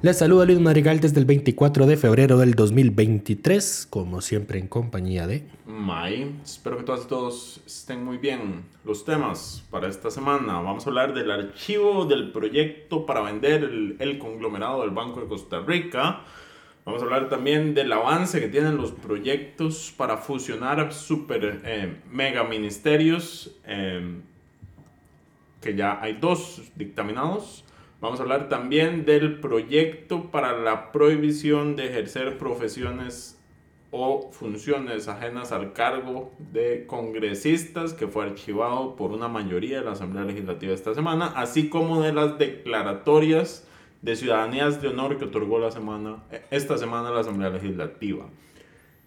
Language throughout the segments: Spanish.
Les saluda Luis Madrigal desde el 24 de febrero del 2023, como siempre en compañía de... May, espero que todas y todos estén muy bien. Los temas para esta semana, vamos a hablar del archivo del proyecto para vender el, conglomerado del Banco de Costa Rica. Vamos a hablar también del avance que tienen los proyectos para fusionar super eh, mega ministerios, eh, que ya hay dos dictaminados. Vamos a hablar también del proyecto para la prohibición de ejercer profesiones o funciones ajenas al cargo de congresistas que fue archivado por una mayoría de la Asamblea Legislativa esta semana, así como de las declaratorias de ciudadanías de honor que otorgó la semana, esta semana la Asamblea Legislativa.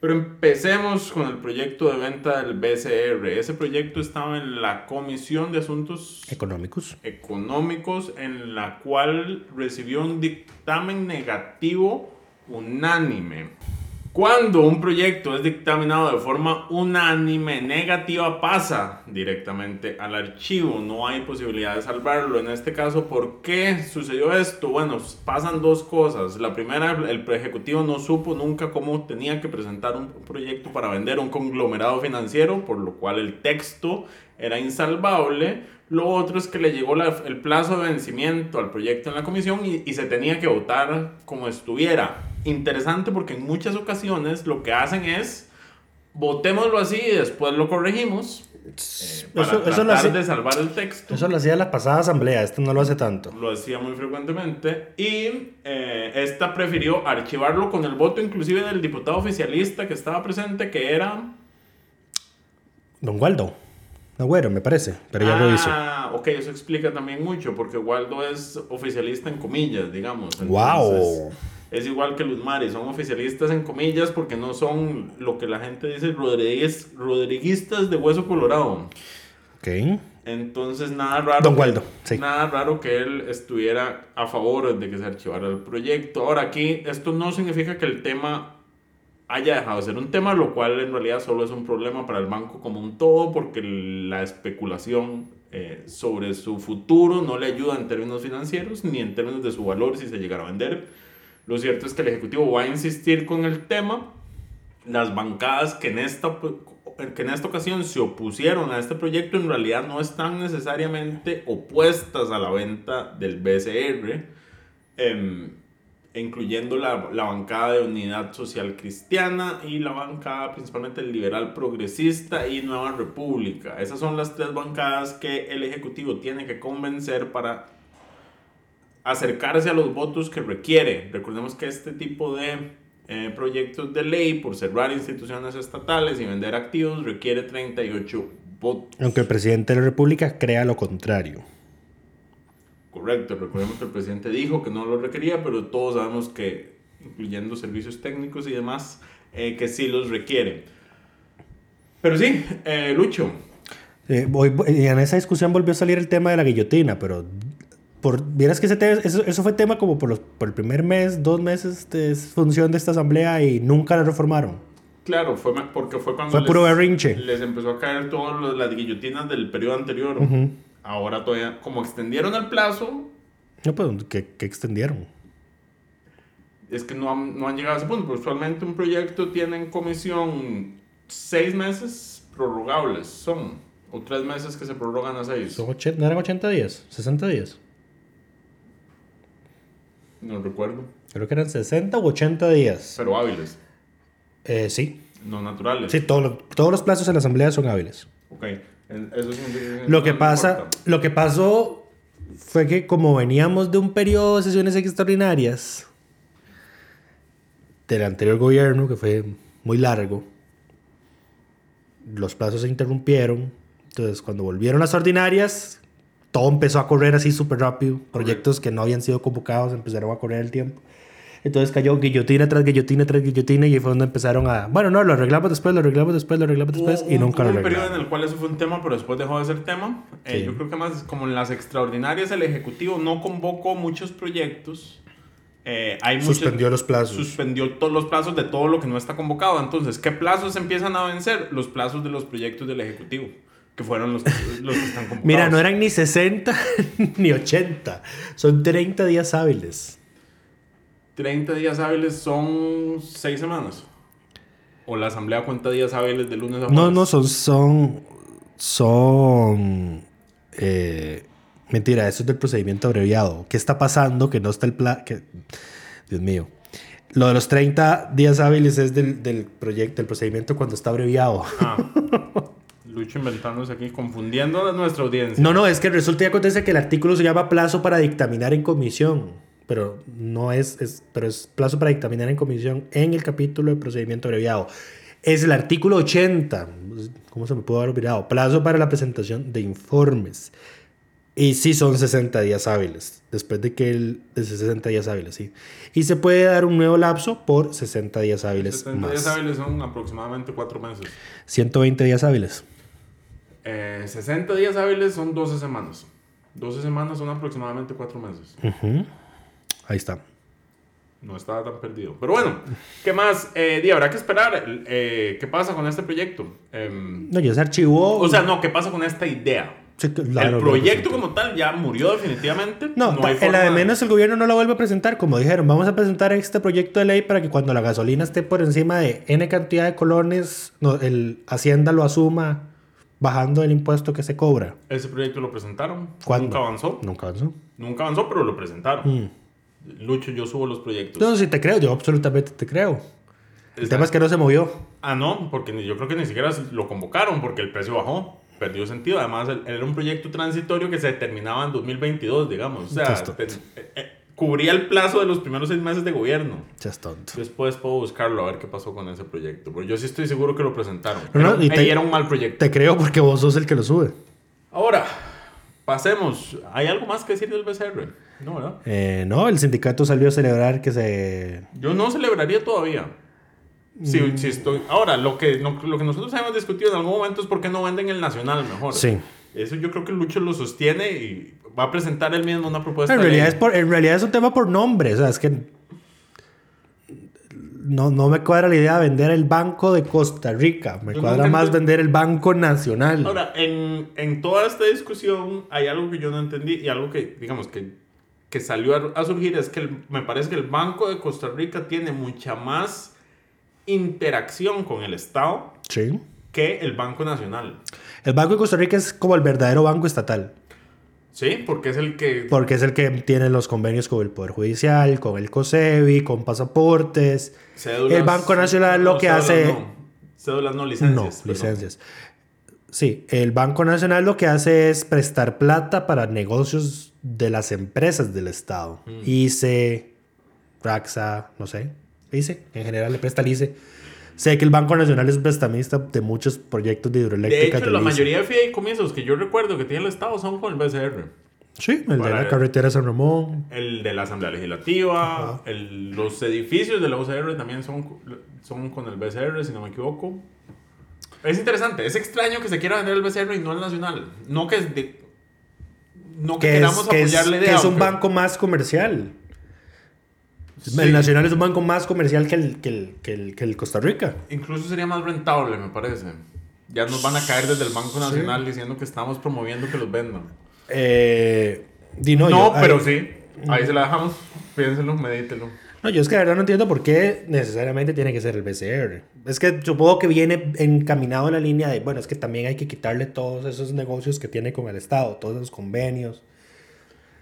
Pero empecemos con el proyecto de venta del BCR. Ese proyecto estaba en la Comisión de Asuntos Económicos. Económicos, en la cual recibió un dictamen negativo unánime. Cuando un proyecto es dictaminado de forma unánime negativa, pasa directamente al archivo. No hay posibilidad de salvarlo. En este caso, ¿por qué sucedió esto? Bueno, pasan dos cosas. La primera, el ejecutivo no supo nunca cómo tenía que presentar un proyecto para vender un conglomerado financiero, por lo cual el texto era insalvable. Lo otro es que le llegó el plazo de vencimiento al proyecto en la comisión y, y se tenía que votar como estuviera interesante porque en muchas ocasiones lo que hacen es votémoslo así y después lo corregimos. Eh, para eso, tratar de salvar el texto. Eso lo hacía la pasada asamblea, este no lo hace tanto. Lo hacía muy frecuentemente. Y eh, esta prefirió archivarlo con el voto inclusive del diputado oficialista que estaba presente, que era... Don Waldo. Agüero, me parece, pero ya lo hizo. Ah, ok, eso explica también mucho, porque Waldo es oficialista en comillas, digamos. ¡Wow! Es igual que los mares, son oficialistas en comillas porque no son lo que la gente dice Rodríguez, rodriguistas de hueso colorado. Ok. Entonces, nada raro. Don Waldo, sí. Nada raro que él estuviera a favor de que se archivara el proyecto. Ahora, aquí, esto no significa que el tema haya dejado de ser un tema, lo cual en realidad solo es un problema para el banco como un todo, porque la especulación eh, sobre su futuro no le ayuda en términos financieros ni en términos de su valor si se llegara a vender lo cierto es que el Ejecutivo va a insistir con el tema. Las bancadas que en esta, que en esta ocasión se opusieron a este proyecto en realidad no están necesariamente opuestas a la venta del BCR, em, incluyendo la, la, bancada de Unidad Social Cristiana y la bancada principalmente liberal progresista y Nueva República. Esas son las tres bancadas que el Ejecutivo tiene que convencer para acercarse a los votos que requiere. Recordemos que este tipo de eh, proyectos de ley, por cerrar instituciones estatales y vender activos, requiere 38 votos. Aunque el presidente de la República crea lo contrario. Correcto, recordemos que el presidente dijo que no lo requería, pero todos sabemos que, incluyendo servicios técnicos y demás, eh, que sí los requiere. Pero sí, eh, Lucho. hoy, en esa discusión volvió a salir el tema de la guillotina, pero por, vieras que ese eso, eso, fue tema como por, los, por el primer mes, dos meses de función de esta asamblea y nunca la reformaron. Claro, fue porque fue cuando fue les, puro berrinche. les empezó a caer todas las guillotinas del periodo anterior. Ahora todavía, como extendieron el plazo... No, pues, ¿qué, qué extendieron? es que no han, no han llegado a ese punto. Pero usualmente un proyecto tiene en comisión seis meses prorrogables, son, o tres meses que se prorrogan a seis. Son ochen- ¿No eran 80 días? ¿60 días? No recuerdo, Creo que eran 60 u 80 días. pero hábiles, Eh, sí. no naturales. Sí, todos los, todos los plazos en la asamblea son hábiles. Ok, eso significa Lo que no pasa, lo que pasó fue que como veníamos de un periodo de sesiones extraordinarias del anterior gobierno, que fue muy largo, los plazos se interrumpieron. Entonces, cuando volvieron las ordinarias, todo empezó a correr así súper rápido. Proyectos que no habían sido convocados empezaron a correr el tiempo. Entonces cayó guillotina tras guillotina tras guillotina y fue donde empezaron a... Bueno, no, lo arreglamos después, lo arreglamos después, lo arreglamos después y nunca lo hubo un periodo arreglamos. en el cual eso fue un tema, pero después dejó de ser tema. Eh, Sí. yo creo que más como en las extraordinarias el Ejecutivo no convocó muchos proyectos. Eh, hay muchos- Suspendió los plazos. Suspendió todos los plazos de todo lo que no está convocado. Entonces, ¿qué plazos empiezan a vencer? Los plazos de los proyectos del Ejecutivo, que fueron los, los que están convocados. Mira, no eran ni 60 ni 80. Son 30 días hábiles. 30 días hábiles son 6 semanas. O la asamblea cuenta días hábiles de lunes a jueves. No, no, son. Son. Son. eh, mentira, eso es del procedimiento abreviado. ¿Qué está pasando? Que no está el plan. Que, Dios mío. Lo de los 30 días hábiles es del, del proyecto, del procedimiento cuando está abreviado. Ah. Lucho inventándose aquí, confundiendo a nuestra audiencia. No, no, es que resulta y acontece que el artículo se llama plazo para dictaminar en comisión. Pero no es, es- pero es plazo para dictaminar en comisión en el capítulo de procedimiento abreviado. Es el artículo 80. ¿Cómo se me pudo haber olvidado? Plazo para la presentación de informes. Y sí son 60 días hábiles. Después de que el. De 60 días hábiles, sí. Y se puede dar un nuevo lapso por 60 días hábiles 70 más. días hábiles son aproximadamente 4 meses. 120 días hábiles. Eh, 60 días hábiles son 12 semanas. 12 semanas son aproximadamente 4 meses. Ahí está. No estaba tan perdido. Pero bueno, ¿qué más? Eh, di, habrá que esperar. Eh, ¿Qué pasa con este proyecto? Em, No, ya se archivó. o sea, no, ¿qué pasa con esta idea? Sí, claro, el no, proyecto no, no. como tal ya murió definitivamente. No, hay en la de menos el gobierno no la vuelve a presentar. Como dijeron, vamos a presentar este proyecto de ley para que cuando la gasolina esté por encima de N cantidad de colones, no, el Hacienda lo asuma bajando el impuesto que se cobra. Ese proyecto lo presentaron. ¿Cuándo? Nunca avanzó. Nunca avanzó. Nunca avanzó, pero lo presentaron. Mm. Lucho, yo subo los proyectos. No, sí te creo, yo absolutamente te creo. El tema es que no se movió. Ah, no, porque yo creo que ni siquiera lo convocaron porque el precio bajó. Perdió sentido. Además, era un proyecto transitorio que se terminaba en 2022, digamos. O sea, Cubría el plazo de los primeros seis meses de gobierno. Es tonto. Después puedo buscarlo a ver qué pasó con ese proyecto. Pero yo sí estoy seguro que lo presentaron. No, no, Era- y te- era un mal proyecto. Te creo porque vos sos el que lo sube. Ahora, pasemos. ¿Hay algo más que decir del BCR? No, ¿verdad? Eh, no, el sindicato salió a celebrar que se... Yo no celebraría todavía. Si, Mm. si estoy... Ahora, lo que, lo que nosotros hemos discutido en algún momento es por qué no venden el Nacional mejor. Sí. Eso yo creo que Lucho lo sostiene y va a presentar él mismo una propuesta. En realidad, es por, en realidad es un tema por nombre. O sea, es que no, no me cuadra la idea de vender el Banco de Costa Rica. Me cuadra más vender el Banco Nacional. Ahora, en, en toda esta discusión hay algo que yo no entendí y algo que, digamos, que, que salió a, a surgir es que el- me parece que el Banco de Costa Rica tiene mucha más interacción con el Estado Sí. Que el Banco Nacional. El Banco de Costa Rica es como el verdadero banco estatal. Sí, porque es el que... Porque es el que tiene los convenios con el Poder Judicial, con el COSEBI, con pasaportes. Cédulas- el Banco Nacional lo no, que cédulas hace... No, cédulas no, licencias. No, licencias. Sí, el Banco Nacional lo que hace es prestar plata para negocios de las empresas del Estado. Mm. ICE, Raxa, no sé. ICE, en general le presta al ICE. Sé que el Banco Nacional es prestamista de muchos proyectos de De hidroeléctricas. hecho, la mayoría de fideicomisos que yo recuerdo que tiene el Estado son con el BCR. Sí, el de la carretera San Ramón. El de la Asamblea Legislativa, el- los edificios de la UCR también son, son con el BCR, si no me equivoco. Es interesante, es extraño que se quiera vender el BCR y no el Nacional. No que, de- no que, Que es, queramos que es- la que es un banco más comercial. Sí. El Nacional es un banco más comercial que el, que el, que el, que el Costa Rica. Incluso sería más rentable, me parece. Ya nos van a caer desde el Banco Nacional diciendo que estamos promoviendo que los vendan. Eh, no, No, yo- pero sí. Ahí se la dejamos. Piénselo, medítelo. No, yo es que de verdad no entiendo por qué necesariamente tiene que ser el BCR. Es que supongo que viene encaminado en la línea de, bueno, es que también hay que quitarle todos esos negocios que tiene con el Estado, todos esos convenios,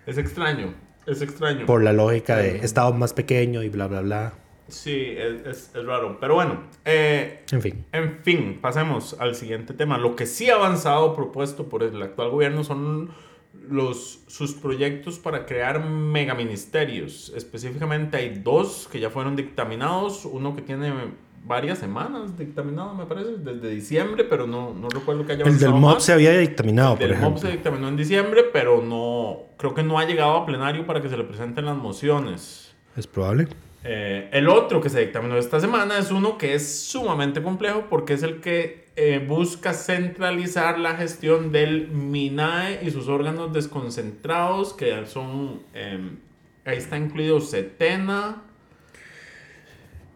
Es extraño, es extraño. por la lógica de Estado más pequeño y bla, bla, bla. Sí, es, es- es raro. Pero bueno, eh, En fin. En fin, pasemos al siguiente tema. Lo que sí ha avanzado propuesto por el actual gobierno son los, sus proyectos para crear megaministerios. Específicamente hay dos que ya fueron dictaminados. Uno que tiene varias semanas dictaminado, me parece, desde diciembre, pero no, no recuerdo que haya El del MOB más. se había dictaminado, El por del MOB ejemplo. se dictaminó en diciembre, pero no creo que no ha llegado a plenario para que se le presenten las mociones. Es probable. Eh, el otro que se dictaminó esta semana es uno que es sumamente complejo porque es el que eh, busca centralizar la gestión del MINAE y sus órganos desconcentrados, que son, eh, ahí está incluido CETENA,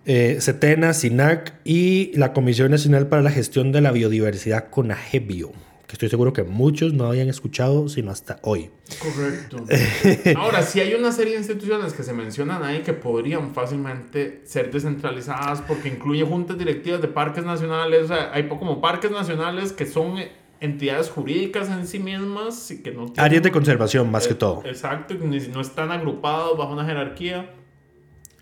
Eh, CETENA, SINAC y la Comisión Nacional para la Gestión de la Biodiversidad, CONAGEBIO, que estoy seguro que muchos no habían escuchado sino hasta hoy. Correcto. Ahora, sí hay una serie de instituciones que se mencionan ahí que podrían fácilmente ser descentralizadas porque incluye juntas directivas de parques nacionales. O sea, hay como parques nacionales que son eh, entidades jurídicas en sí mismas y que no tienen- Áreas de conservación, más que Eh, todo. Exacto, no están agrupados bajo una jerarquía.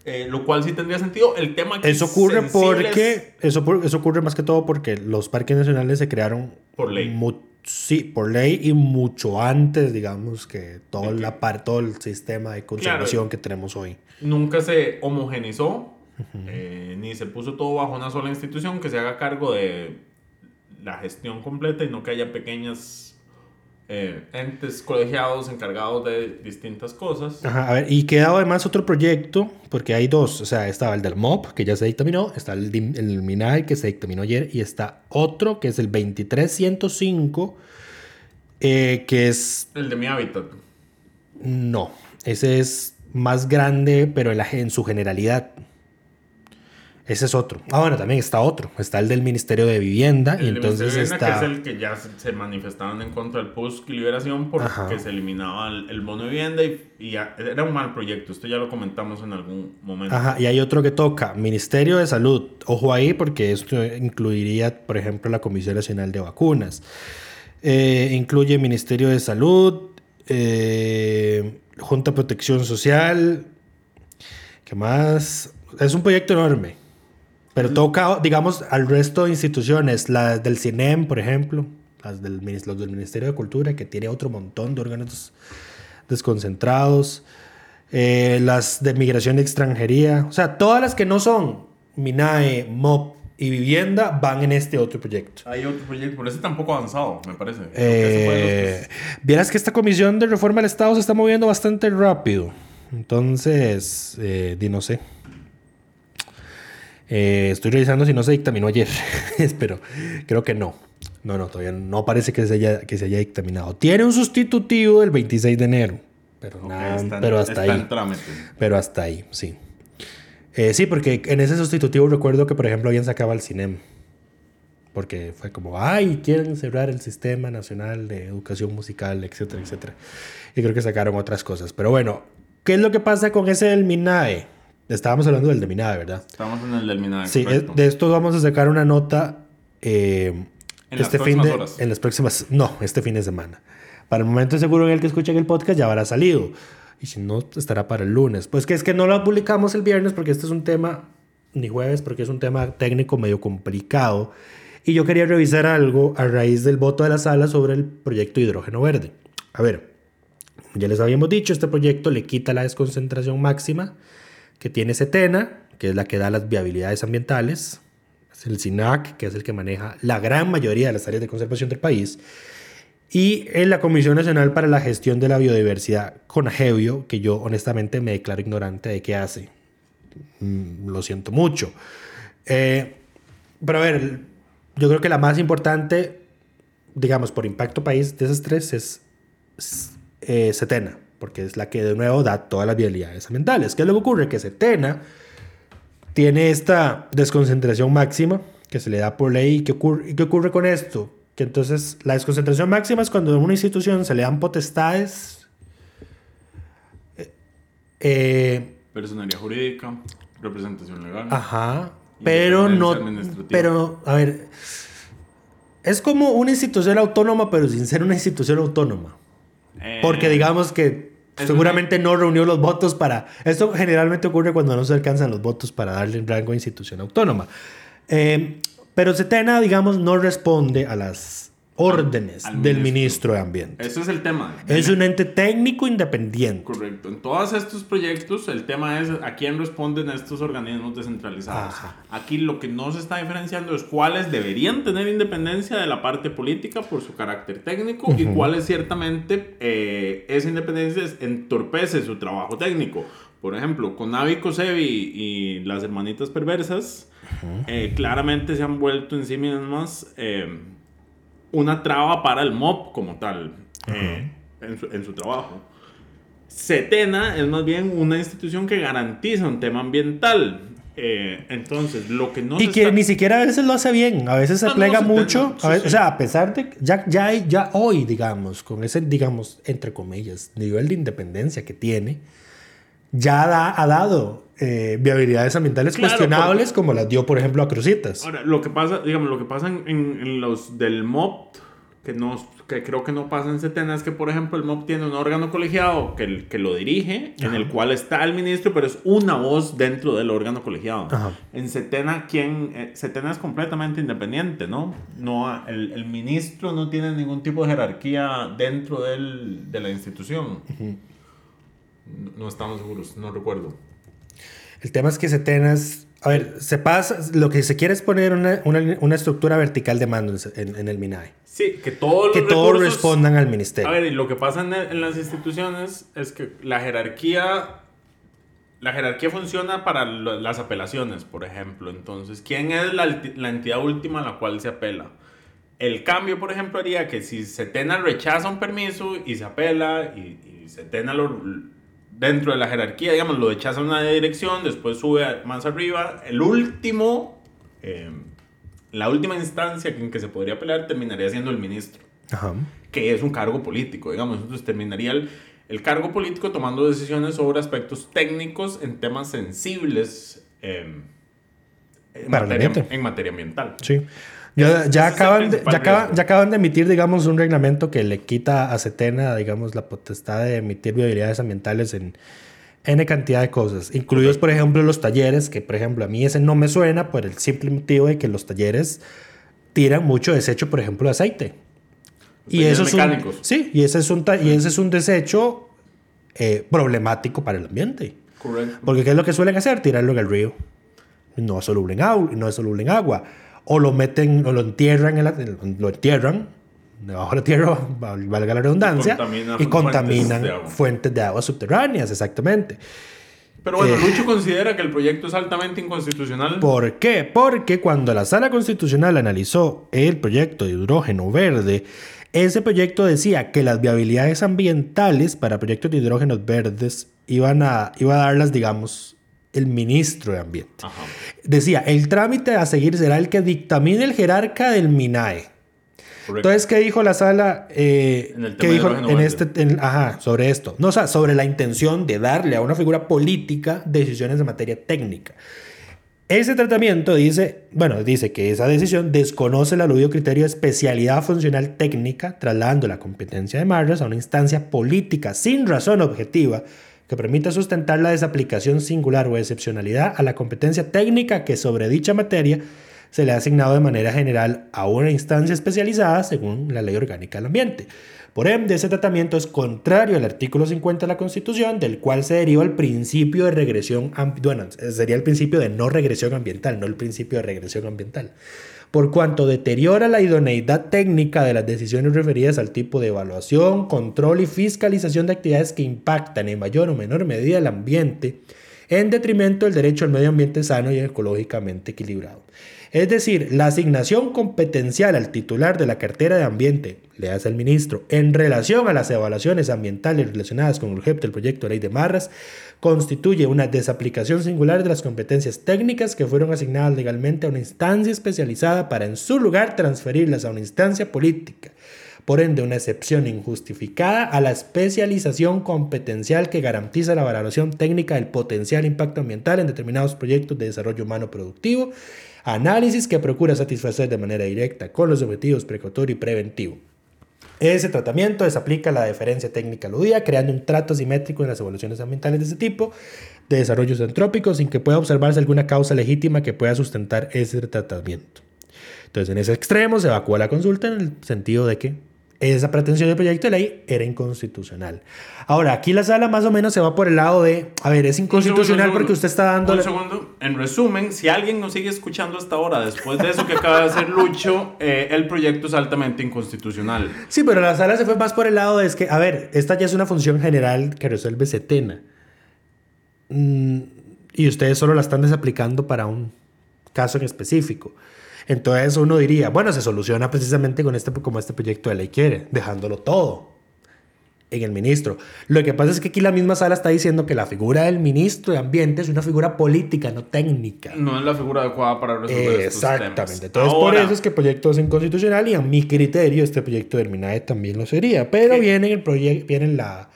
eh, lo cual sí tendría sentido. El tema que Eso es ocurre porque es eso, eso ocurre más que todo porque los parques nacionales se crearon Por ley. sí, por ley y mucho antes, digamos, que todo la par, todo el sistema de conservación que tenemos hoy. nunca se homogenizó, eh, ni se puso todo bajo una sola institución que se haga cargo de la gestión completa y no que haya pequeñas eh, entes colegiados encargados de distintas cosas. Ajá, a ver, y quedaba además otro proyecto, porque hay dos, o sea, estaba el del MOP, que ya se dictaminó, está el, el MINAE, que se dictaminó ayer, y está otro, que es el 23105, eh, que es, El de mi hábitat. no, ese es más grande, pero en, la, en su generalidad. Ese es otro. Ah, bueno, también está otro. Está el del Ministerio de Vivienda. y El de entonces de está... Vivienda, que es el que ya se, se manifestaban en contra del PUSC y Liberación porque Ajá. se eliminaba el, el bono de vivienda y, y ya- era un mal proyecto. Esto ya lo comentamos en algún momento. Ajá, y hay otro que toca, Ministerio de Salud. Ojo ahí porque esto incluiría, por ejemplo, la Comisión Nacional de Vacunas. Eh, incluye Ministerio de Salud, eh, Junta de Protección Social. ¿Qué más? Es un proyecto enorme. Pero toca, digamos, al resto de instituciones, las del CINEM, por ejemplo, las del, los del Ministerio de Cultura, que tiene otro montón de órganos desconcentrados, eh, las de migración y extranjería, o sea, todas las que no son MINAE, MOP y vivienda van en este otro proyecto. Hay otro proyecto, pero ese tampoco avanzado, me parece. Eh, vieras que esta comisión de reforma del Estado se está moviendo bastante rápido. Entonces, eh, di no sé. Eh, estoy revisando si no se dictaminó ayer. Pero creo que no. No, no, todavía no parece que se haya, que se haya dictaminado. Tiene un sustitutivo el 26 de enero. Pero, que- nada, Ok, está en- pero hasta ahí. trámite. Pero hasta ahí, sí. Eh, sí, porque en ese sustitutivo recuerdo que, por ejemplo, habían sacado al CINEM. Porque fue como, ay, quieren cerrar el Sistema Nacional de Educación Musical, etcétera, etcétera. Y creo que sacaron otras cosas. Pero bueno, ¿qué es lo que pasa con ese del MINAE? Estábamos hablando del de MINAE, ¿verdad? Estamos en el del Minae, Sí, correcto. de esto vamos a sacar una nota eh, En las este fin próximas de, horas. en las próximas, no, este fin de semana. Para el momento seguro en el que escuchen el podcast ya habrá salido. Y si no, estará para el lunes. Pues que es que no lo publicamos el viernes porque este es un tema, ni jueves, porque es un tema técnico medio complicado. Y yo quería revisar algo a raíz del voto de la sala sobre el proyecto de hidrógeno verde. A ver, ya les habíamos dicho, este proyecto le quita la desconcentración máxima que tiene Setena, que es la que da las viabilidades ambientales, es el SINAC, que es el que maneja la gran mayoría de las áreas de conservación del país, y en la Comisión Nacional para la Gestión de la Biodiversidad, CONAGEBIO, que yo honestamente me declaro ignorante de qué hace. Mm, lo siento mucho. Eh, pero a ver, yo creo que la más importante, digamos, por impacto país de esas tres es eh, Setena, porque es la que de nuevo da todas las viabilidades ambientales. ¿Qué es lo que ocurre? Que Setena tiene esta desconcentración máxima que se le da por ley. ¿Y qué ocurre, qué ocurre con esto? Que entonces la desconcentración máxima es cuando a una institución se le dan potestades eh, Personalidad jurídica, representación legal. Ajá. Pero no. Pero, a ver. Es como una institución autónoma, pero sin ser una institución autónoma. Eh, Porque digamos que seguramente no reunió los votos para... Esto generalmente ocurre cuando no se alcanzan los votos para darle un rango de institución autónoma. Eh, pero Setena, digamos, no responde a las órdenes al del ministro. ministro de Ambiente. Ese es el tema. Es un ente técnico independiente. Correcto. En todos estos proyectos, el tema es a quién responden estos organismos descentralizados. Ajá. Aquí lo que no se está diferenciando es cuáles deberían tener independencia de la parte política por su carácter técnico y cuáles ciertamente eh, esa independencia entorpece su trabajo técnico. Por ejemplo, con Navi Cosevi y las hermanitas perversas, eh, claramente se han vuelto en sí mismas eh, una traba para el MOB como tal eh, en, su, en su trabajo. Setena es más bien una institución que garantiza un tema ambiental. Eh, entonces, lo que no Y se que está- ni siquiera a veces lo hace bien, a veces se No, no, plega se mucho, sí, a veces- sí. o sea, a pesar de ya, ya, ya hoy, digamos, con ese, digamos, entre comillas, nivel de independencia que tiene, ya da- ha dado eh, viabilidades ambientales Claro, cuestionables porque- como las dio, por ejemplo, a Crucitas. Ahora, lo que pasa, digamos, lo que pasa en, los del MOP, que, no, que creo que no pasa en Setena, es que, por ejemplo, el MOP tiene un órgano colegiado que, que lo dirige, en el cual está el ministro, pero es una voz dentro del órgano colegiado. Ajá. En Setena, quien, eh, Setena es completamente independiente, ¿no? no el, el ministro no tiene ningún tipo de jerarquía dentro del, de la institución. No- No estamos seguros, no recuerdo. El tema es que Setena es, a ver, se pasa, lo que se quiere es poner una, una, una estructura vertical de mando en, en- el MINAE, Sí, que todos los que todos recursos- respondan al ministerio. A ver, y lo que pasa en, en las instituciones es que la jerarquía, la jerarquía funciona para las apelaciones, por ejemplo. Entonces, ¿quién es la, la entidad última a la cual se apela? El cambio, por ejemplo, haría que si Setena rechaza un permiso y se apela y, y Setena lo, dentro de la jerarquía, digamos, lo rechaza una dirección, después sube a- más arriba, el último, eh, la última instancia en que se podría apelar terminaría siendo el ministro Ajá. que es un cargo político, digamos. Entonces terminaría el, el cargo político tomando decisiones sobre aspectos técnicos en temas sensibles eh, en, materia, en materia ambiental. Sí. Ya, ya, acaban de, ya, acaban, ya acaban de emitir, digamos, un reglamento que le quita a Setena, digamos, la potestad de emitir viabilidades ambientales en N cantidad de cosas, incluidos, por ejemplo, los talleres, que, por ejemplo, a mí ese no me suena por el simple motivo de que los talleres tiran mucho desecho, por ejemplo, de aceite. Y eso es un, mecánicos. sí, y ese es un, y ese es un desecho eh, problemático para el ambiente. Correcto. Porque ¿qué es lo que suelen hacer? Tirarlo en el río. No es soluble en, no es soluble en agua. O lo meten, o lo entierran, en la- lo entierran debajo de la tierra, val- valga la redundancia, contamina y fuentes contaminan de agua. fuentes de agua subterráneas, exactamente. Pero bueno, Eh. Lucho considera que el proyecto es altamente inconstitucional. ¿Por qué? Porque cuando la Sala Constitucional analizó el proyecto de hidrógeno verde, ese proyecto decía que las viabilidades ambientales para proyectos de hidrógenos verdes iban a, iba a darlas, digamos, el ministro de Ambiente. Ajá. Decía, el trámite a seguir será el que dictamine el jerarca del MINAE. Correcto. Entonces, ¿qué dijo la sala? Eh, En el ¿Qué dijo en este, en- ajá, sobre esto? No, o sea, sobre la intención de darle a una figura política decisiones de materia técnica. Ese tratamiento dice, bueno, dice que esa decisión desconoce el aludido criterio de especialidad funcional técnica, trasladando la competencia de Marras a una instancia política sin razón objetiva que permita sustentar la desaplicación singular o excepcionalidad a la competencia técnica que sobre dicha materia se le ha asignado de manera general a una instancia especializada según la Ley Orgánica del Ambiente. Por ende, ese tratamiento es contrario al artículo 50 de la Constitución, del cual se deriva el principio de regresión, bueno, sería el principio de no regresión ambiental, no el principio de regresión ambiental, por cuanto deteriora la idoneidad técnica de las decisiones referidas al tipo de evaluación, control y fiscalización de actividades que impactan en mayor o menor medida el ambiente, en detrimento del derecho al medio ambiente sano y ecológicamente equilibrado. Es decir, la asignación competencial al titular de la cartera de ambiente, le hace el ministro, en relación a las evaluaciones ambientales relacionadas con el objeto del proyecto de ley de Marras, constituye una desaplicación singular de las competencias técnicas que fueron asignadas legalmente a una instancia especializada para en su lugar transferirlas a una instancia política, Por ende, una excepción injustificada a la especialización competencial que garantiza la valoración técnica del potencial impacto ambiental en determinados proyectos de desarrollo humano productivo, análisis que procura satisfacer de manera directa con los objetivos precautorio y preventivo. Ese tratamiento desaplica la deferencia técnica aludida, creando un trato simétrico en las evaluaciones ambientales de ese tipo de desarrollos entrópicos sin que pueda observarse alguna causa legítima que pueda sustentar ese tratamiento. Entonces, en ese extremo se evacúa la consulta en el sentido de que esa pretensión del proyecto de ley era inconstitucional. Ahora, aquí la sala más o menos se va por el lado de, a ver, es inconstitucional segundo, porque usted está dando... Un segundo. En resumen, si alguien nos sigue escuchando hasta ahora, después de eso que acaba de hacer Lucho, eh, el proyecto es altamente inconstitucional. Sí, pero la sala se fue más por el lado de es que, a ver, esta ya es una función general que resuelve Setena. Mm, y ustedes solo la están desaplicando para un caso en específico. Entonces uno diría, bueno, se soluciona precisamente con este, como este proyecto de ley quiere, dejándolo todo en el ministro. Lo que pasa es que aquí la misma sala está diciendo que la figura del ministro de Ambiente es una figura política, no técnica. No es la figura adecuada para resolver Exactamente. estos temas. Entonces, por eso es que el proyecto es inconstitucional y a mi criterio este proyecto del MINAE también lo sería. Pero viene en el proyecto, viene en la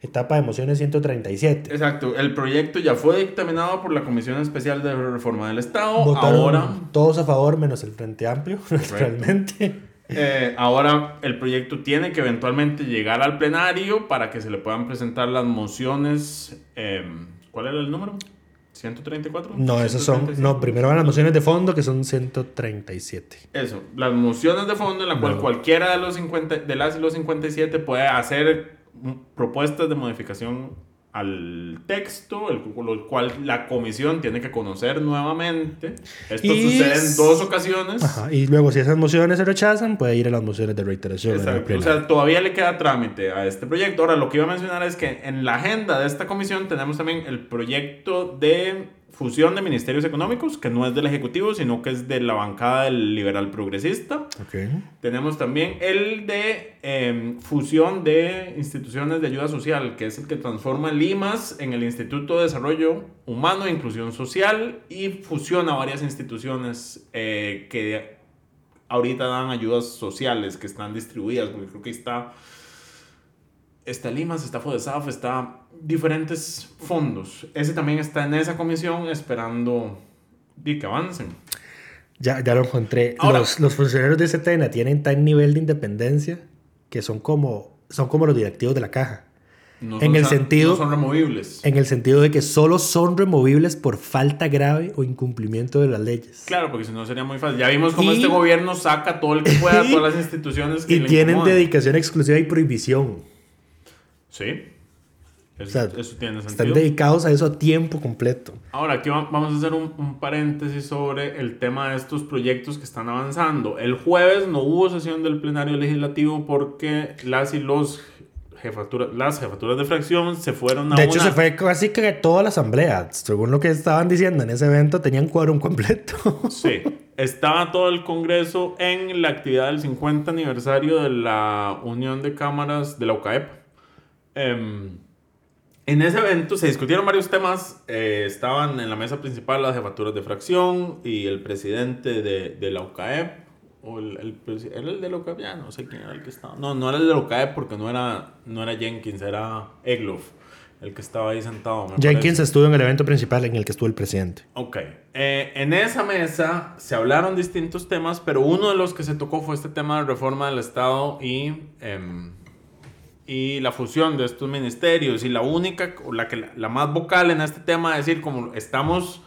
etapa de mociones 137. Exacto, el proyecto ya fue dictaminado por la Comisión Especial de Reforma del Estado. Votaron ahora, todos a favor, menos el Frente Amplio, realmente. eh, ahora el proyecto tiene que eventualmente llegar al plenario para que se le puedan presentar las mociones. eh, ¿Cuál era el número? ¿134? No, esos son. 137. No, primero van las mociones de fondo, que son 137. Eso, las mociones de fondo en la cual No. cualquiera de los 50, de las y los 57 puede hacer propuestas de modificación al texto, el, lo cual la comisión tiene que conocer nuevamente. Esto Y sucede en dos ocasiones. Ajá. Y luego, si esas mociones se rechazan, puede ir a las mociones de reiteración. Exacto. O sea, todavía le queda trámite a este proyecto. Ahora, lo que iba a mencionar es que en la agenda de esta comisión tenemos también el proyecto de fusión de ministerios económicos, que no es del Ejecutivo, sino que es de la bancada del liberal progresista. Tenemos también el de eh, fusión de instituciones de ayuda social, que es el que transforma Limas en el Instituto de Desarrollo Humano e Inclusión Social y fusiona varias instituciones eh, que ahorita dan ayudas sociales que están distribuidas, porque creo que está, está Limas, está FODESAF, está diferentes fondos. Ese también está en esa comisión esperando que avancen. Ya, ya lo encontré. Ahora- los, los funcionarios de Setena tienen tal nivel de independencia que son como, son como los directivos de la caja. No En el sentido- No son removibles. En el sentido de que solo son removibles por falta grave o incumplimiento de las leyes. Claro, porque si no sería muy fácil. Ya vimos cómo Y- este gobierno saca todo el que pueda, todas las instituciones que Y le tienen incomodan. dedicación exclusiva y prohibición. Sí. O sea, eso tiene Están sentido. dedicados a eso a tiempo completo. Ahora, aquí va- vamos a hacer un, un paréntesis sobre el tema de estos proyectos que están avanzando. El jueves no hubo sesión del plenario legislativo porque las y los jefaturas, las jefaturas de fracción se fueron a De hecho, una- se fue casi que toda la asamblea. Según lo que estaban diciendo en ese evento, tenían quórum completo. Sí, estaba todo el Congreso en la actividad del 50 aniversario de la Unión de Cámaras de la UCAEP. Em, en ese evento se discutieron varios temas. eh, estaban en la mesa principal las jefaturas de fracción y el presidente de, de la UCAEP. O el, el ¿Era el de la UCAEP? Ya no sé quién era el que estaba. No, no era el de la UCAEP porque no era, no era Jenkins, era Egloff el que estaba ahí sentado. me Jenkins parece. estuvo en el evento principal en el que estuvo el presidente. Ok. Eh, en esa mesa se hablaron distintos temas, pero uno de los que se tocó fue este tema de reforma del Estado y, em, y la fusión de estos ministerios. Y la única, o la, que, la, más vocal en este tema es decir, como estamos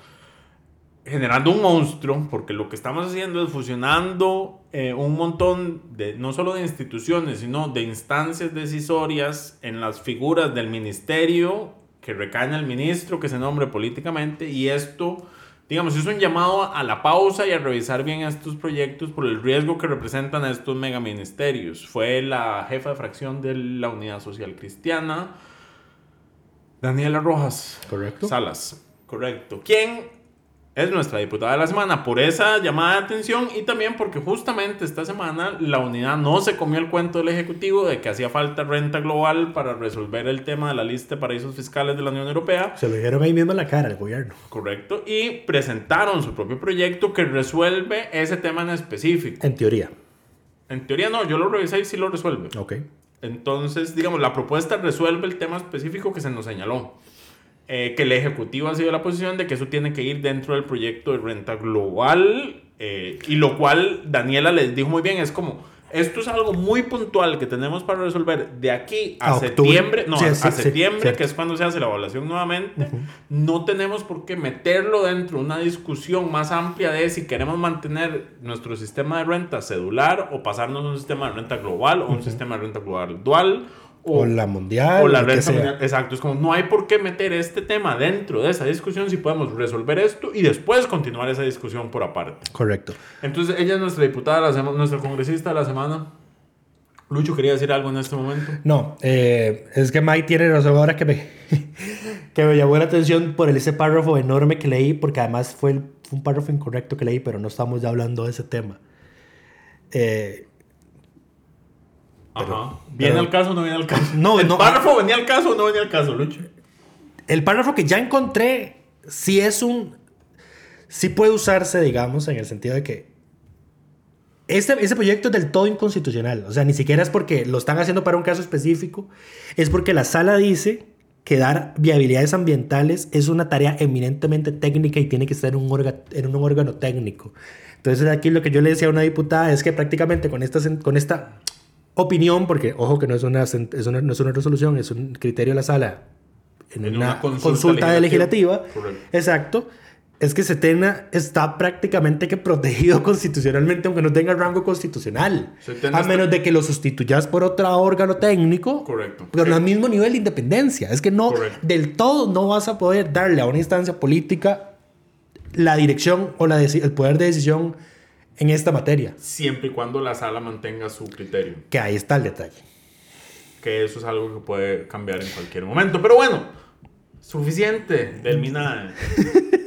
generando un monstruo, porque lo que estamos haciendo es fusionando eh, un montón de, no solo de instituciones, sino de instancias decisorias en las figuras del ministerio que recae en el ministro que se nombre políticamente y esto, digamos, es un llamado a la pausa y a revisar bien estos proyectos por el riesgo que representan estos megaministerios. Fue la jefa de fracción de la Unidad Social Cristiana, Daniela Rojas. Correcto. Salas. Correcto. ¿Quién es nuestra diputada de la semana por esa llamada de atención y también porque justamente esta semana la unidad no se comió el cuento del Ejecutivo de que hacía falta renta global para resolver el tema de la lista de paraísos fiscales de la Unión Europea. Se lo dijeron ahí mismo en la cara al gobierno. Correcto. Y presentaron su propio proyecto que resuelve ese tema en específico. En teoría. En teoría no, yo lo revisé y sí lo resuelve. Ok. Entonces, digamos, la propuesta resuelve el tema específico que se nos señaló. Eh, que el Ejecutivo ha sido la posición de que eso tiene que ir dentro del proyecto de renta global. eh, y lo cual Daniela les dijo muy bien, es como, esto es algo muy puntual que tenemos para resolver de aquí a, A septiembre. No, Sí, a, sí, a sí, septiembre, cierto. que es cuando se hace la evaluación nuevamente. No tenemos por qué meterlo dentro de una discusión más amplia de si queremos mantener nuestro sistema de renta cedular o pasarnos a un sistema de renta global o un sistema de renta global dual. O la mundial, O la mundial. Exacto. Es como no hay por qué meter este tema dentro de esa discusión si podemos resolver esto y después continuar esa discusión por aparte. Correcto. Entonces, ella es nuestra diputada, la sema- nuestra congresista de la semana. Lucho, ¿quería decir algo en este momento? No, eh, es que Mike tiene razón ahora que me, que me llamó la atención por el- ese párrafo enorme que leí, porque además fue, el- fue un párrafo incorrecto que leí, pero no estamos ya hablando de ese tema. Eh, Ajá. ¿Viene pero- al caso o no viene al caso? No, ¿El no. párrafo venía al caso o no venía al caso, Lucho? el párrafo que ya encontré, sí es un... Sí puede usarse, digamos, en el sentido de que este, ese proyecto es del todo inconstitucional. O sea, ni siquiera es porque lo están haciendo para un caso específico, es porque la sala dice que dar viabilidades ambientales es una tarea eminentemente técnica y tiene que estar en un, orga- en un órgano técnico. Entonces aquí lo que yo le decía a una diputada es que prácticamente con esta, con esta opinión, porque ojo que no es una, sen- es una- no es una resolución, es un criterio de la sala en, En una, una consulta, consulta legislativa. legislativa. Correcto. Exacto. Es que Setena está prácticamente que protegido constitucionalmente, aunque no tenga rango constitucional. Setena a menos de que lo sustituyas por otro órgano técnico. Correcto. Pero al mismo nivel de independencia. Es que no, Correcto. del todo no vas a poder darle a una instancia política la dirección o la el poder de decisión en esta materia. Siempre y cuando la sala mantenga su criterio. Que ahí está el detalle. Que eso es algo que puede cambiar en cualquier momento. Pero bueno, suficiente del MINAE.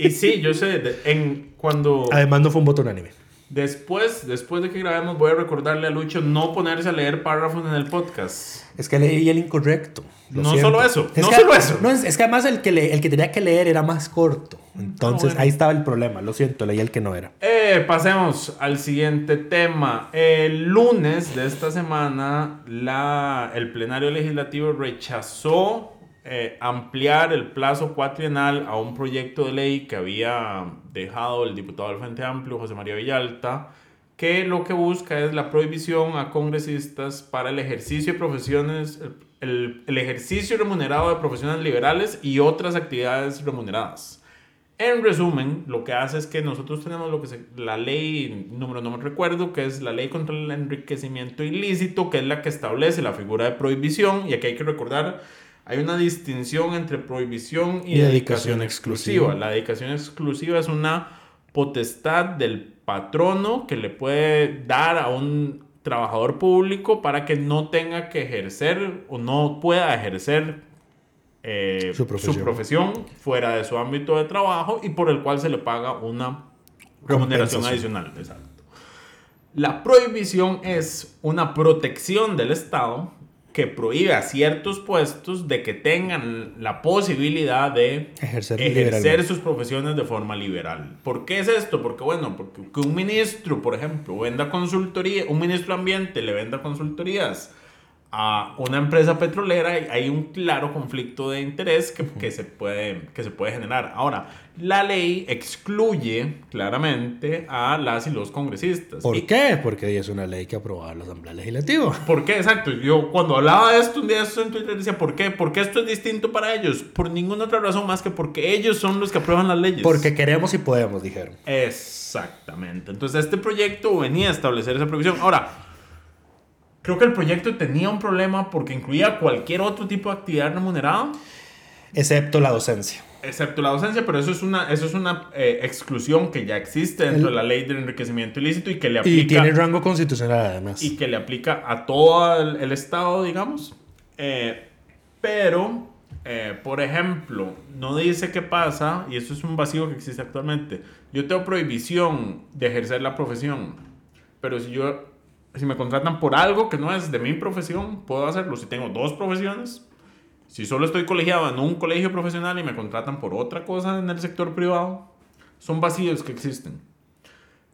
y sí, yo sé, en cuando... Además no fue un voto unánime. Después, después de que grabemos, voy a recordarle a Lucho no ponerse a leer párrafos en el podcast. Es que leí el incorrecto. No siento. solo eso, Es no que- solo eso. no, es, es que además el que, le- el que tenía que leer era más corto. Entonces bueno. ahí estaba el problema. Lo siento, leí el que no era. Eh, pasemos al siguiente tema. El lunes de esta semana, la, el plenario legislativo rechazó eh, ampliar el plazo cuatrienal a un proyecto de ley que había dejado el diputado del Frente Amplio, José María Villalta, que lo que busca es la prohibición a congresistas para el ejercicio de profesiones, el, ejercicio remunerado de profesiones liberales y otras actividades remuneradas. En resumen, lo que hace es que nosotros tenemos lo que se, la ley, número no me recuerdo, que es la ley contra el enriquecimiento ilícito, que es la que establece la figura de prohibición, y aquí hay que recordar, hay una distinción entre prohibición y, Y dedicación dedicación exclusiva. exclusiva. La dedicación exclusiva es una potestad del patrono que le puede dar a un trabajador público para que no tenga que ejercer o no pueda ejercer eh, Su profesión. profesión fuera de su ámbito de trabajo y por el cual se le paga una remuneración adicional. Exacto. La prohibición es una protección del Estado que prohíbe a ciertos puestos de que tengan la posibilidad de Ejercer sus profesiones de forma liberal. ¿Por qué es esto? Porque, bueno, porque que un ministro, por ejemplo, venda consultoría, un ministro de ambiente le venda consultorías a una empresa petrolera, hay- un claro conflicto de interés que, que se puede, que se puede generar. Ahora, la ley excluye claramente a las y los congresistas. ¿Por Y- qué? Porque es una ley que aprobaba la Asamblea Legislativa. ¿Por qué? Exacto. Yo cuando hablaba de esto un día esto en Twitter decía, ¿por qué? ¿Por qué esto es distinto para ellos? Por ninguna otra razón más que porque ellos son los que aprueban las leyes. Porque queremos y podemos, dijeron. Exactamente. Entonces este proyecto venía a establecer esa prohibición. Ahora, creo que el proyecto tenía un problema porque incluía cualquier otro tipo de actividad remunerada, Excepto la docencia. excepto la docencia, pero eso es una, eso es una eh, exclusión que ya existe dentro El- de la ley del enriquecimiento ilícito y que le Y aplica... tiene rango constitucional además. y que le aplica a todo el, el Estado, digamos. Eh, pero, eh, por ejemplo, no dice qué pasa, y eso es un vacío que existe actualmente. Yo tengo prohibición de ejercer la profesión, pero si yo, si me contratan por algo que no es de mi profesión, puedo hacerlo. Si tengo dos profesiones, si solo estoy colegiado en un colegio profesional y me contratan por otra cosa en el sector privado, son vacíos que existen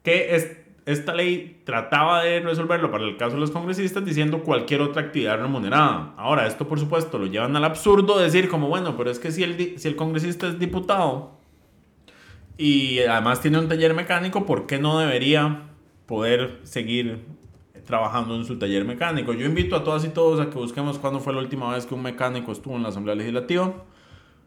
que es, esta ley trataba de resolverlo para el caso de los congresistas diciendo cualquier otra actividad remunerada. Ahora, esto por supuesto lo llevan al absurdo decir como, bueno, pero es que si el, si el congresista es diputado y además tiene un taller mecánico, ¿por qué no debería poder seguir trabajando en su taller mecánico? Yo invito a todas y todos a que busquemos cuándo fue la última vez que un mecánico estuvo en la Asamblea Legislativa.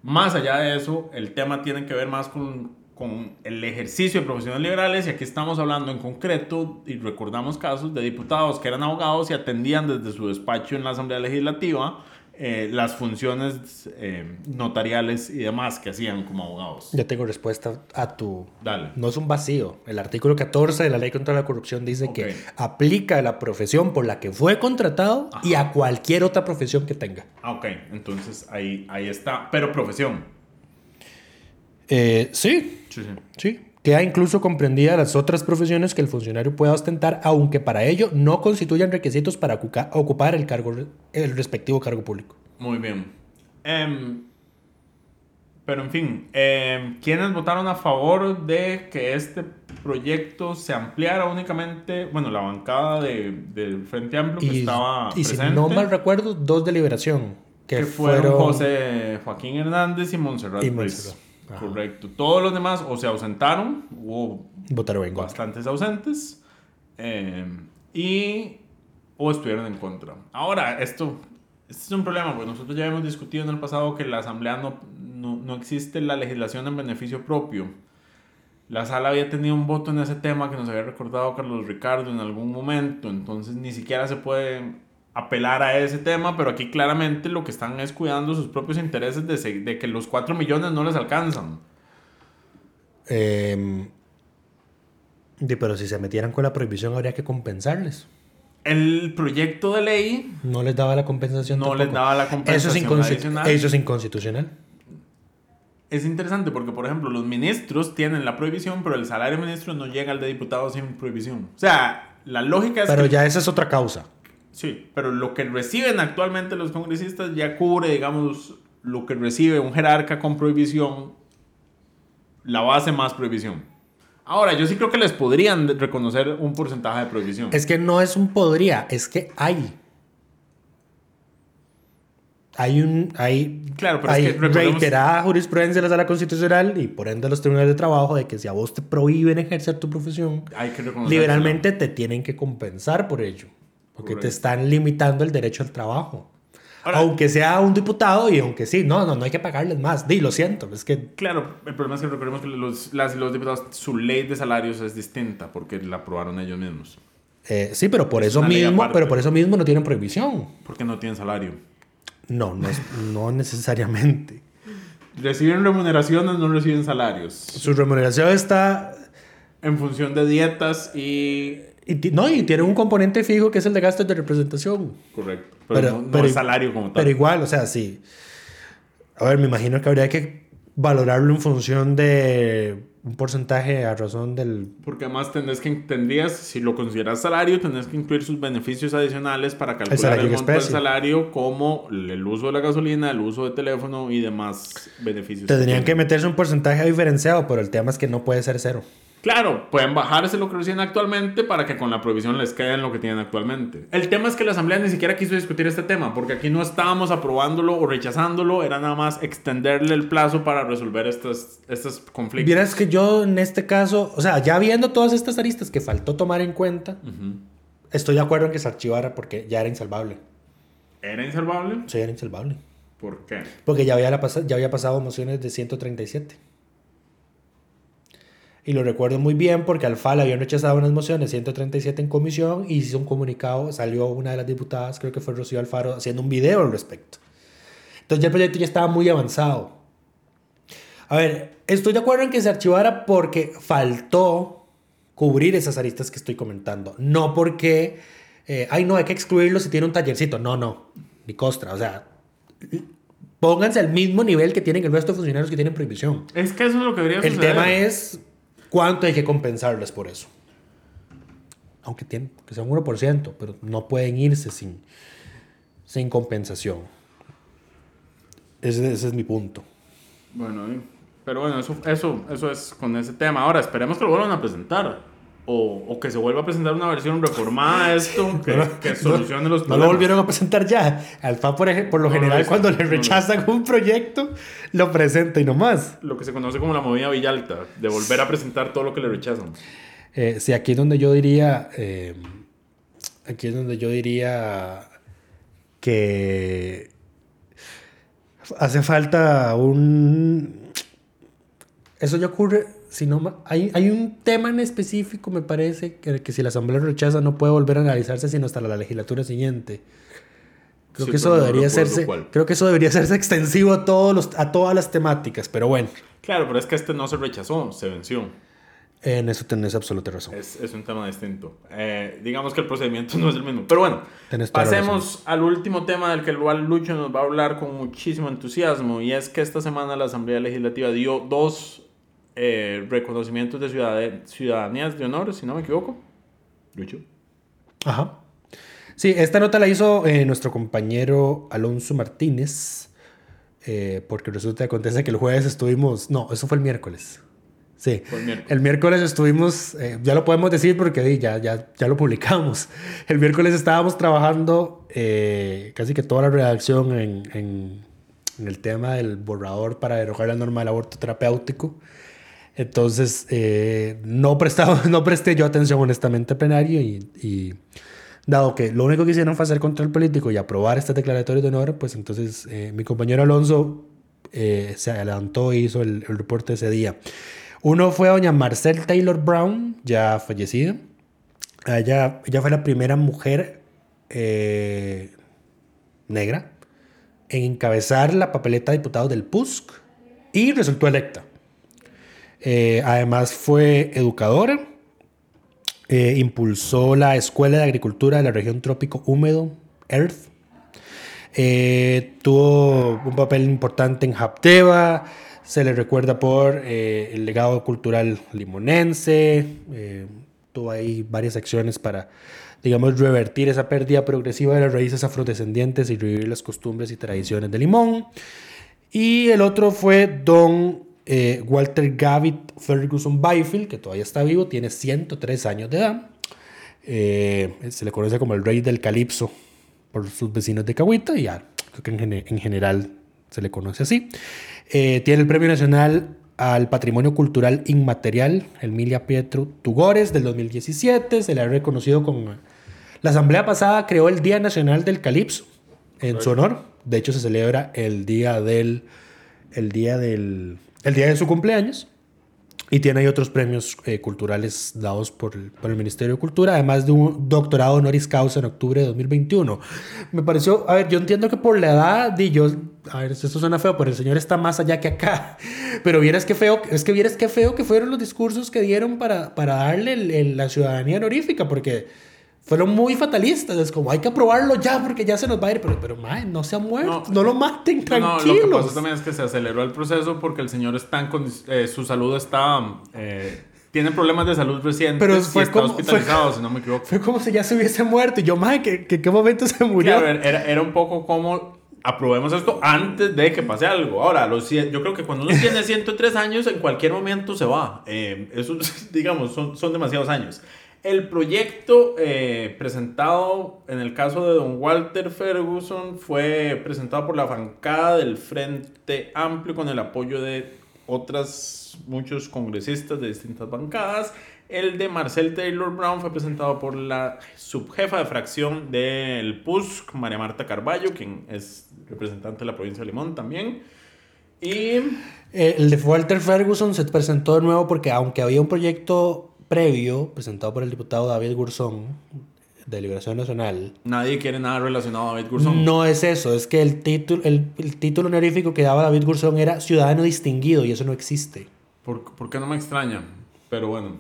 Más allá de eso, el tema tiene que ver más con con el ejercicio de profesiones liberales y aquí estamos hablando en concreto y recordamos casos de diputados que eran abogados y atendían desde su despacho en la Asamblea Legislativa eh, las funciones eh, notariales y demás que hacían como abogados. Ya tengo respuesta a tu... Dale. No es un vacío. El artículo 14 de la Ley contra la Corrupción dice que aplica a la profesión por la que fue contratado y a cualquier otra profesión que tenga. Ah, ok. Entonces ahí, ahí está. Pero profesión. Eh, sí, Sí, sí. Queda incluso comprendida las otras profesiones que el funcionario pueda ostentar, aunque para ello no constituyan requisitos para ocupar el, cargo, el respectivo cargo público. Muy bien. Em, pero en fin, eh, ¿quiénes votaron a favor de que este proyecto se ampliara únicamente? Bueno, la bancada del Frente Amplio que estaba y si no mal recuerdo, dos de Liberación. Que, fueron, José Joaquín Hernández y Montserrat. Y Correcto. Todos los demás o se ausentaron, hubo Votaron bastantes ausentes, eh, y o estuvieron en contra. Ahora, esto, este es un problema, porque nosotros ya hemos discutido en el pasado que la Asamblea no, no, no existe la legislación en beneficio propio. La sala había tenido un voto en ese tema que nos había recordado Carlos Ricardo en algún momento, entonces ni siquiera se puede apelar a ese tema, pero aquí claramente lo que están es cuidando sus propios intereses de, de que los 4 millones no les alcanzan. Eh, pero si se metieran con la prohibición habría que compensarles. El proyecto de ley... No les daba la compensación. No les daba la compensación eso es, eso es inconstitucional. Es interesante porque, por ejemplo, los ministros tienen la prohibición, pero el salario de ministro no llega al de diputados sin prohibición. O sea, la lógica es... Pero ya esa es otra causa. Sí, pero lo que reciben actualmente los congresistas ya cubre, digamos, lo que recibe un jerarca con prohibición, la base más prohibición. Ahora, yo sí creo que les podrían reconocer un porcentaje de prohibición. Es que no es un podría, es que hay. Hay un hay, claro, pero hay es que reiterada jurisprudencia de la sala constitucional y por ende los tribunales de trabajo de que si a vos te prohíben ejercer tu profesión, hay que liberalmente te tienen que compensar por ello. Porque te están limitando el derecho al trabajo. aunque sea un diputado y aunque sí, no, no, no hay que pagarles más. Di, lo siento, es que... Claro, el problema es que recordemos que los, las, los diputados, su ley de salarios es distinta porque la aprobaron ellos mismos. Eh, sí, pero por eso mismo, pero por eso mismo no tienen prohibición. Porque no tienen salario. No, no, no necesariamente. Reciben remuneraciones, no reciben salarios. Su remuneración está... En función de dietas y y, no, y tiene un componente fijo que es el de gastos de representación. Correcto. Pero, no, salario como tal. Pero igual, o sea, sí. A ver, me imagino que habría que valorarlo en función de un porcentaje a razón del... Porque además tendrías que, tendrías, si lo consideras salario, tendrías que incluir sus beneficios adicionales para calcular el, monto del salario como el uso de la gasolina, el uso de teléfono y demás beneficios. Tendrían que meterse un porcentaje diferenciado, pero el tema es que no puede ser cero. Claro, pueden bajarse lo que reciben actualmente para que con la prohibición les queden lo que tienen actualmente. El tema es que la Asamblea ni siquiera quiso discutir este tema, porque aquí no estábamos aprobándolo o rechazándolo, era nada más extenderle el plazo para resolver estos, estos conflictos. Vieras que yo en este caso, o sea, ya viendo todas estas aristas que faltó tomar en cuenta, estoy de acuerdo en que se archivara porque ya era insalvable. ¿Era insalvable? Sí, era insalvable. ¿Por qué? Porque ya había, ya había pasado mociones de 137. Y lo recuerdo muy bien porque Alfal había rechazado unas mociones 137 en comisión y hizo un comunicado, salió una de las diputadas, creo que fue Rocío Alfaro, haciendo un video al respecto. Entonces ya el proyecto ya estaba muy avanzado. A ver, estoy de acuerdo en que se archivara porque faltó cubrir esas aristas que estoy comentando. No porque, eh, ay no, hay que excluirlo si tiene un tallercito. No, no, ni costra. O sea, pónganse al mismo nivel que tienen el resto de funcionarios que tienen prohibición. Es que eso es lo que debería El tema es ¿Cuánto hay que compensarles por eso? Aunque tienen, que sea un 1%, pero no pueden irse sin, sin compensación. Ese, es mi punto. Bueno, pero bueno, eso, eso, eso es con ese tema. Ahora, esperemos que lo vuelvan a presentar. O, o que se vuelva a presentar una versión reformada de esto, que, que solucione los No problemas. lo volvieron a presentar ya. Al FA, por, por lo No general, cuando le No rechazan un proyecto, lo presenta y no más. Lo que se conoce como la movida Villalta, de volver a presentar todo lo que le rechazan. Eh, sí, aquí es donde yo diría. eh, aquí es donde yo diría que hace falta un. Eso ya ocurre. Si no, hay, hay un tema en específico, me parece, que, que si la Asamblea lo rechaza, no puede volver a analizarse sino hasta la legislatura siguiente. Creo Sí, que eso no debería hacerse. Creo que eso debería hacerse extensivo a todos los, a todas las temáticas. Pero bueno, Claro, pero es que este no se rechazó, se venció. en eso tenés absoluta razón. Es, es un tema distinto. Eh, digamos que el procedimiento no es el mismo. Pero bueno, pasemos al último tema del que el cual Lucho nos va a hablar con muchísimo entusiasmo. Y es que esta semana la Asamblea Legislativa dio dos eh, reconocimientos de ciudad- ciudadanías de honor, si no me equivoco. Lucho. Ajá. Sí, esta nota la hizo eh, nuestro compañero Alonso Martínez, eh, porque resulta que acontece que el jueves estuvimos, no, eso fue el miércoles. Sí, Fue el miércoles. el miércoles estuvimos, eh, ya lo podemos decir porque ya, ya, ya lo publicamos. El miércoles estábamos trabajando casi que toda la redacción en, en- en el tema del borrador para derogar la norma del aborto terapéutico. Entonces, eh, no, prestaba, no presté yo atención honestamente al plenario y, y dado que lo único que hicieron fue hacer control político y aprobar este declaratorio de honor, pues entonces eh, mi compañero Alonso eh, se adelantó e hizo el, el reporte ese día. Uno fue a doña Marcel Taylor Brown, ya fallecida. Ella, ella fue la primera mujer eh, negra en encabezar la papeleta de diputado del PUSC y resultó electa. Eh, además fue educadora, eh, impulsó la Escuela de Agricultura de la región trópico húmedo, EARTH. Eh, tuvo un papel importante en Hapteva, se le recuerda por el legado cultural limonense, tuvo ahí varias acciones para, digamos, revertir esa pérdida progresiva de las raíces afrodescendientes y revivir las costumbres y tradiciones de Limón. Y el otro fue don eh, Walter Gavit Ferguson Byfield, que todavía está vivo, tiene 103 años de edad. Eh, se le conoce como el rey del calipso por sus vecinos de Cahuita y ya, creo que en general se le conoce así. Eh, tiene el Premio Nacional al Patrimonio Cultural Inmaterial, Emilia Pietro Tugores, del 2017. Se le ha reconocido con... La Asamblea pasada creó el Día Nacional del Calipso en su honor. De hecho, se celebra el día del... El día del... El día de su cumpleaños. Y tiene ahí otros premios eh, culturales dados por el, por el Ministerio de Cultura, además de un doctorado honoris causa en octubre de 2021. Me pareció, a ver, yo entiendo que por la edad, di yo, a ver, esto suena feo, pero el señor está más allá que acá. Pero vieras qué feo, es que vieras qué feo que fueron los discursos que dieron para, para darle la ciudadanía honorífica, porque fueron muy fatalistas. Es como, hay que aprobarlo ya porque ya se nos va a ir. Pero, pero mae, no se ha muerto, no, No, lo maten, No, tranquilos. no, lo que pasó también es que se aceleró el proceso porque el señor está condi- eh, su salud está... eh, tiene problemas de salud recientes Pero y fue está como- hospitalizado, fue- si no me equivoco. Fue como si ya se hubiese muerto. Y yo, mae, ¿qué, qué, qué momento se murió? Claro, era, era un poco como aprobemos esto antes de que pase algo. Ahora, los, yo creo que cuando uno tiene 103 años, en cualquier momento se va. Eh, eso, digamos, son, son demasiados años. El proyecto eh, presentado en el caso de don Walter Ferguson fue presentado por la bancada del Frente Amplio con el apoyo de otras muchos congresistas de distintas bancadas. El de Marcel Taylor Brown fue presentado por la subjefa de fracción del PUSC, María Marta Carballo, quien es representante de la provincia de Limón también. Y Eh, el de Walter Ferguson se presentó de nuevo porque aunque había un proyecto previo presentado por el diputado David Gurzón de Liberación Nacional, nadie quiere nada relacionado a David Gurzón. no es eso, es que el título, el, el título honorífico que daba David Gurzón era ciudadano distinguido y eso no existe. ¿Por, por qué no me extraña? Pero bueno.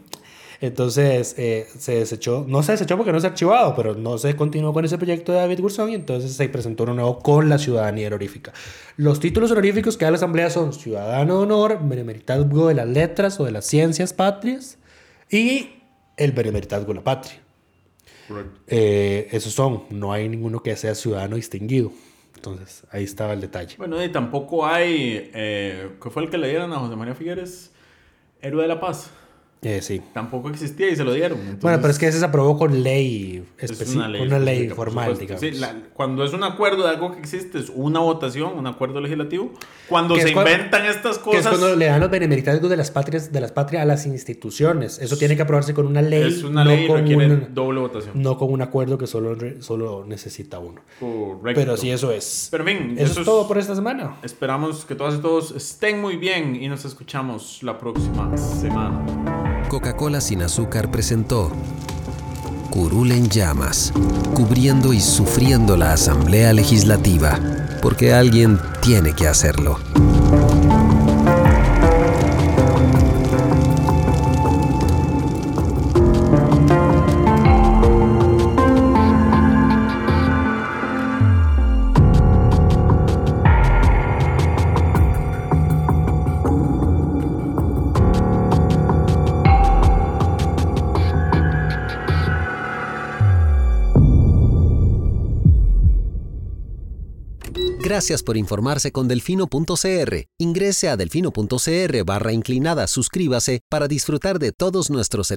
Entonces eh, se desechó, no se desechó porque no se ha archivado, pero no se continuó con ese proyecto de David Gurzón y entonces se presentó uno nuevo con la ciudadanía honorífica. Los títulos honoríficos que da la Asamblea son Ciudadano de Honor, Benemeritazgo de las Letras o de las Ciencias Patrias y el Benemeritazgo de la Patria. Eh, esos son, no hay ninguno que sea ciudadano distinguido. Entonces ahí estaba el detalle. Bueno, y tampoco hay. Eh, ¿Qué fue el que le dieron a José María Figueres? Héroe de la Paz. Eh, sí. Tampoco existía y se lo dieron. Bueno, Entonces, pero es que ese se aprobó con ley es específica, una ley, específica, por formal, digamos. Sí, la- cuando es un acuerdo de algo que existe, es una votación, un acuerdo legislativo. Cuando se cuando- inventan estas que es cosas, cuando le dan los benemeritados de las patrias, de las patrias a las instituciones. Eso tiene que aprobarse con una ley, es una no ley con requiere un- doble votación. no con un acuerdo que solo, solo necesita uno. Correcto. Pero sí, eso es. Pero en fin, eso, es todo por esta semana. Esperamos que todas y todos estén muy bien y nos escuchamos la próxima semana. Coca-Cola sin azúcar presentó Curul en llamas, cubriendo y sufriendo la Asamblea Legislativa, porque alguien tiene que hacerlo. Gracias por informarse con delfino.cr. Ingrese a delfino.cr barra inclinada, suscríbase para disfrutar de todos nuestros servicios